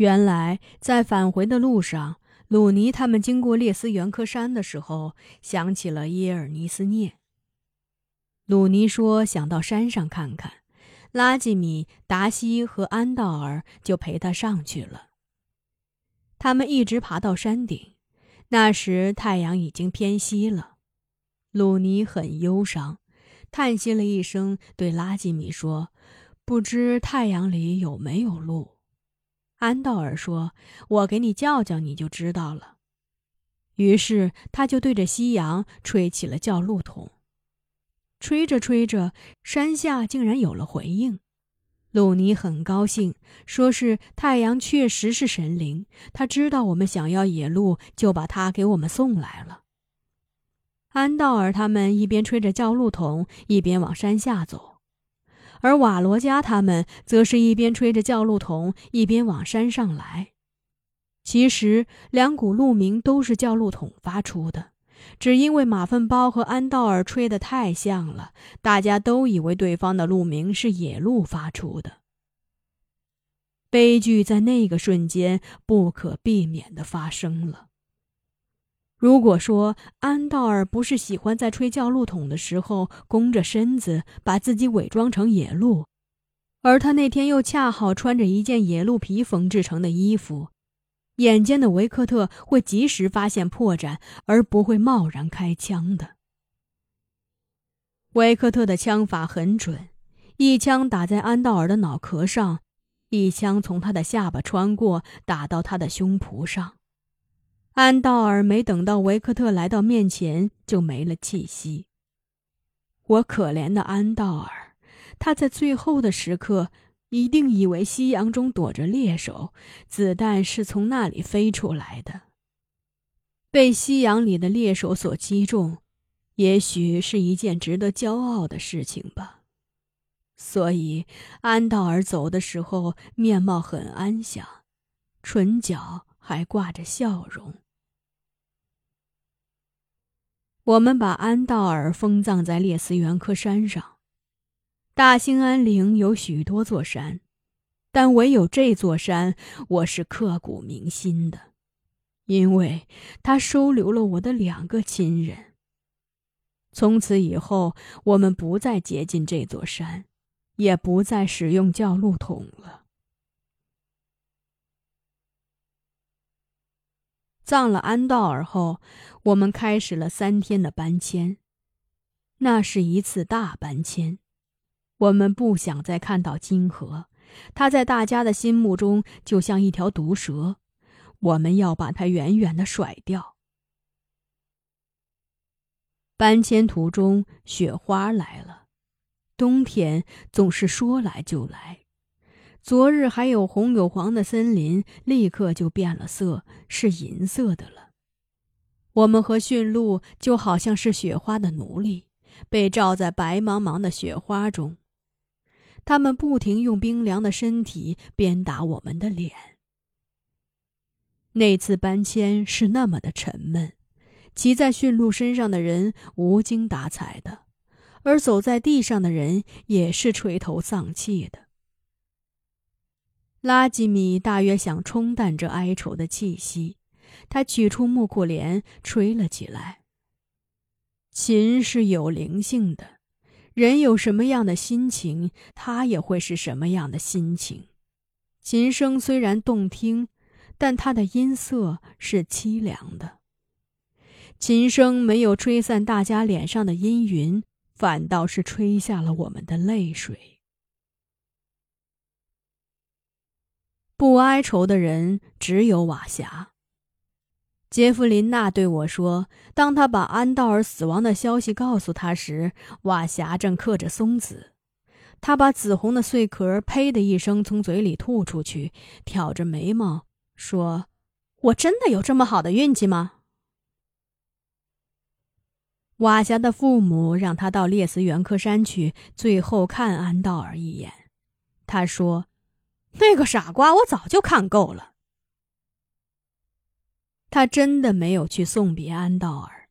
原来在返回的路上，鲁尼他们经过列斯原科山的时候，想起了耶尔尼斯涅。鲁尼说想到山上看看，拉吉米、达西和安道尔就陪他上去了。他们一直爬到山顶，那时太阳已经偏西了。鲁尼很忧伤，叹息了一声，对拉吉米说：“不知太阳里有没有路。”安道尔说：“我给你叫叫，你就知道了。”于是他就对着夕阳吹起了叫路筒。吹着吹着，山下竟然有了回应。鲁尼很高兴，说是太阳确实是神灵，他知道我们想要野鹿，就把它给我们送来了。安道尔他们一边吹着叫路筒，一边往山下走。而瓦罗加他们则是一边吹着叫路筒，一边往山上来。其实两股鹿鸣都是叫路筒发出的，只因为马粪包和安道尔吹得太像了，大家都以为对方的鹿鸣是野鹿发出的。悲剧在那个瞬间不可避免地发生了。如果说安道尔不是喜欢在吹叫鹿筒的时候弓着身子把自己伪装成野鹿，而他那天又恰好穿着一件野鹿皮缝制成的衣服，眼尖的维克特会及时发现破绽，而不会贸然开枪的。维克特的枪法很准，一枪打在安道尔的脑壳上，一枪从他的下巴穿过，打到他的胸脯上。安道尔没等到维克特来到面前，就没了气息。我可怜的安道尔，他在最后的时刻一定以为夕阳中躲着猎手，子弹是从那里飞出来的。被夕阳里的猎手所击中，也许是一件值得骄傲的事情吧。所以，安道尔走的时候面貌很安详，唇角。还挂着笑容。我们把安道尔封葬在列斯原科山上。大兴安岭有许多座山，但唯有这座山我是刻骨铭心的，因为它收留了我的两个亲人。从此以后，我们不再接近这座山，也不再使用叫路筒了。葬了安道尔后，我们开始了三天的搬迁。那是一次大搬迁，我们不想再看到金河，它在大家的心目中就像一条毒蛇，我们要把它远远的甩掉。搬迁途中，雪花来了，冬天总是说来就来。昨日还有红有黄的森林，立刻就变了色，是银色的了。我们和驯鹿就好像是雪花的奴隶，被罩在白茫茫的雪花中。他们不停用冰凉的身体鞭打我们的脸。那次搬迁是那么的沉闷，骑在驯鹿身上的人无精打采的，而走在地上的人也是垂头丧气的。拉吉米大约想冲淡这哀愁的气息，他取出木库帘吹了起来。琴是有灵性的，人有什么样的心情，它也会是什么样的心情。琴声虽然动听，但它的音色是凄凉的。琴声没有吹散大家脸上的阴云，反倒是吹下了我们的泪水。不哀愁的人只有瓦霞。杰弗琳娜对我说：“当他把安道尔死亡的消息告诉他时，瓦霞正嗑着松子。他把紫红的碎壳‘呸’的一声从嘴里吐出去，挑着眉毛说：‘我真的有这么好的运气吗？’瓦霞的父母让他到列斯原科山去，最后看安道尔一眼。他说。”那个傻瓜，我早就看够了。他真的没有去送别安道尔。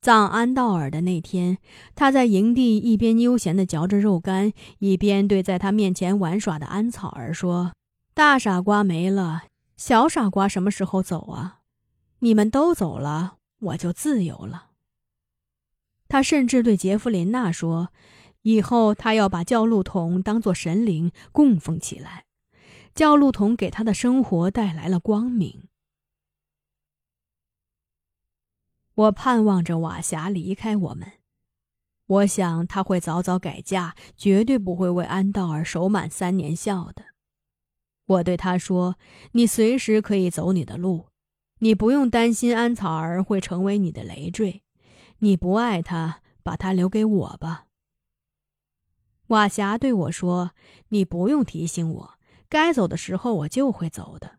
葬安道尔的那天，他在营地一边悠闲的嚼着肉干，一边对在他面前玩耍的安草儿说：“大傻瓜没了，小傻瓜什么时候走啊？你们都走了，我就自由了。他甚至对杰弗琳娜说：“以后他要把教路童当作神灵供奉起来，教路童给他的生活带来了光明。”我盼望着瓦霞离开我们，我想他会早早改嫁，绝对不会为安道尔守满三年孝的。我对他说：“你随时可以走你的路，你不用担心安草儿会成为你的累赘。你不爱他，把他留给我吧。”瓦霞对我说：“你不用提醒我，该走的时候我就会走的。”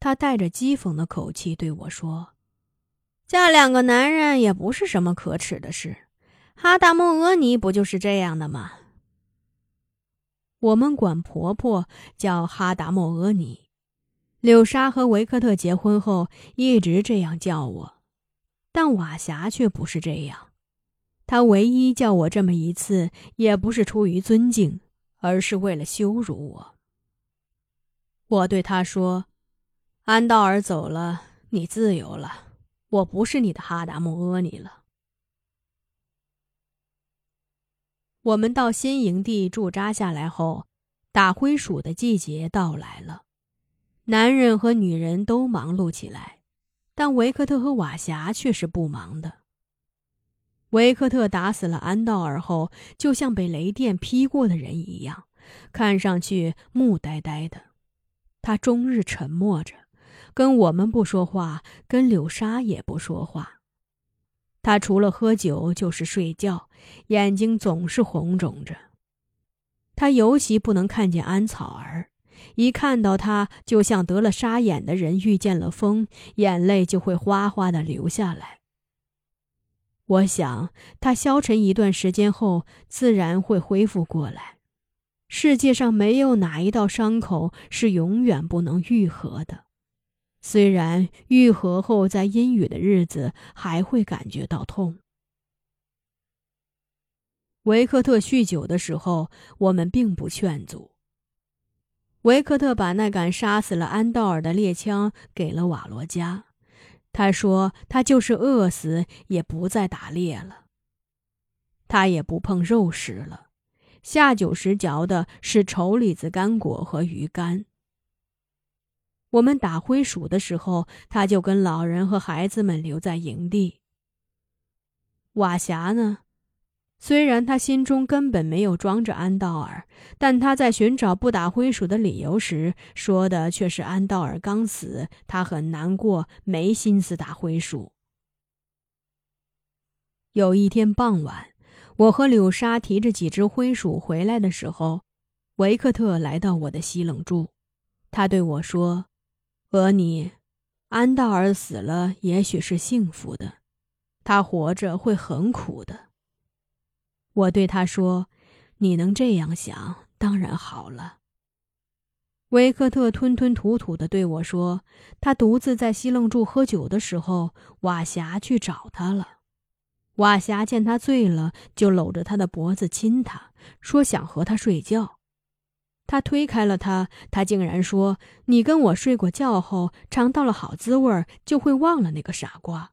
他带着讥讽的口气对我说。嫁两个男人也不是什么可耻的事，哈达莫阿尼不就是这样的吗？我们管婆婆叫哈达莫阿尼，柳莎和维克特结婚后一直这样叫我，但瓦霞却不是这样，他唯一叫我这么一次，也不是出于尊敬，而是为了羞辱我。我对他说：“安道尔走了，你自由了。”我不是你的哈达木阿尼了。我们到新营地驻扎下来后，打灰鼠的季节到来了，男人和女人都忙碌起来，但维克特和瓦霞却是不忙的。维克特打死了安道尔后，就像被雷电劈过的人一样，看上去木呆呆的，他终日沉默着。跟我们不说话，跟柳莎也不说话。他除了喝酒就是睡觉，眼睛总是红肿着。他尤其不能看见安草儿，一看到他，就像得了沙眼的人遇见了风，眼泪就会哗哗的流下来。我想，他消沉一段时间后，自然会恢复过来。世界上没有哪一道伤口是永远不能愈合的。虽然愈合后，在阴雨的日子还会感觉到痛。维克特酗酒的时候，我们并不劝阻。维克特把那杆杀死了安道尔的猎枪给了瓦罗加，他说他就是饿死也不再打猎了。他也不碰肉食了，下酒时嚼的是稠李子干果和鱼干。我们打灰鼠的时候，他就跟老人和孩子们留在营地。瓦霞呢？虽然他心中根本没有装着安道尔，但他在寻找不打灰鼠的理由时，说的却是安道尔刚死，他很难过，没心思打灰鼠。有一天傍晚，我和柳莎提着几只灰鼠回来的时候，维克特来到我的西冷柱，他对我说。和你，安道尔死了，也许是幸福的；他活着会很苦的。我对他说：“你能这样想，当然好了。”维克特吞吞吐吐地对我说：“他独自在西楞柱喝酒的时候，瓦霞去找他了。瓦霞见他醉了，就搂着他的脖子亲他，说想和他睡觉。”他推开了他，他竟然说：“你跟我睡过觉后，尝到了好滋味，就会忘了那个傻瓜。”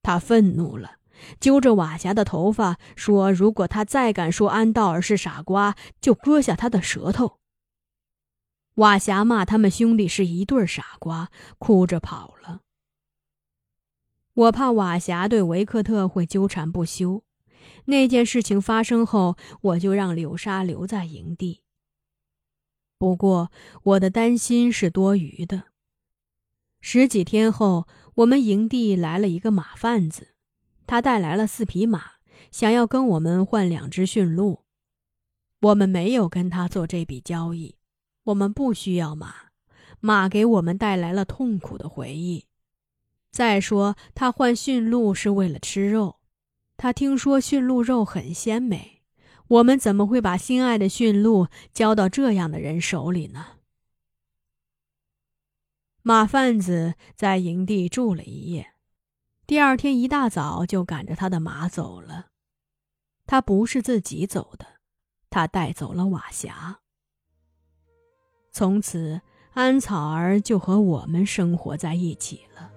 他愤怒了，揪着瓦霞的头发说：“如果他再敢说安道尔是傻瓜，就割下他的舌头。”瓦霞骂他们兄弟是一对傻瓜，哭着跑了。我怕瓦霞对维克特会纠缠不休，那件事情发生后，我就让柳莎留在营地。不过，我的担心是多余的。十几天后，我们营地来了一个马贩子，他带来了四匹马，想要跟我们换两只驯鹿。我们没有跟他做这笔交易，我们不需要马，马给我们带来了痛苦的回忆。再说，他换驯鹿是为了吃肉，他听说驯鹿肉很鲜美。我们怎么会把心爱的驯鹿交到这样的人手里呢？马贩子在营地住了一夜，第二天一大早就赶着他的马走了。他不是自己走的，他带走了瓦霞。从此安草儿就和我们生活在一起了。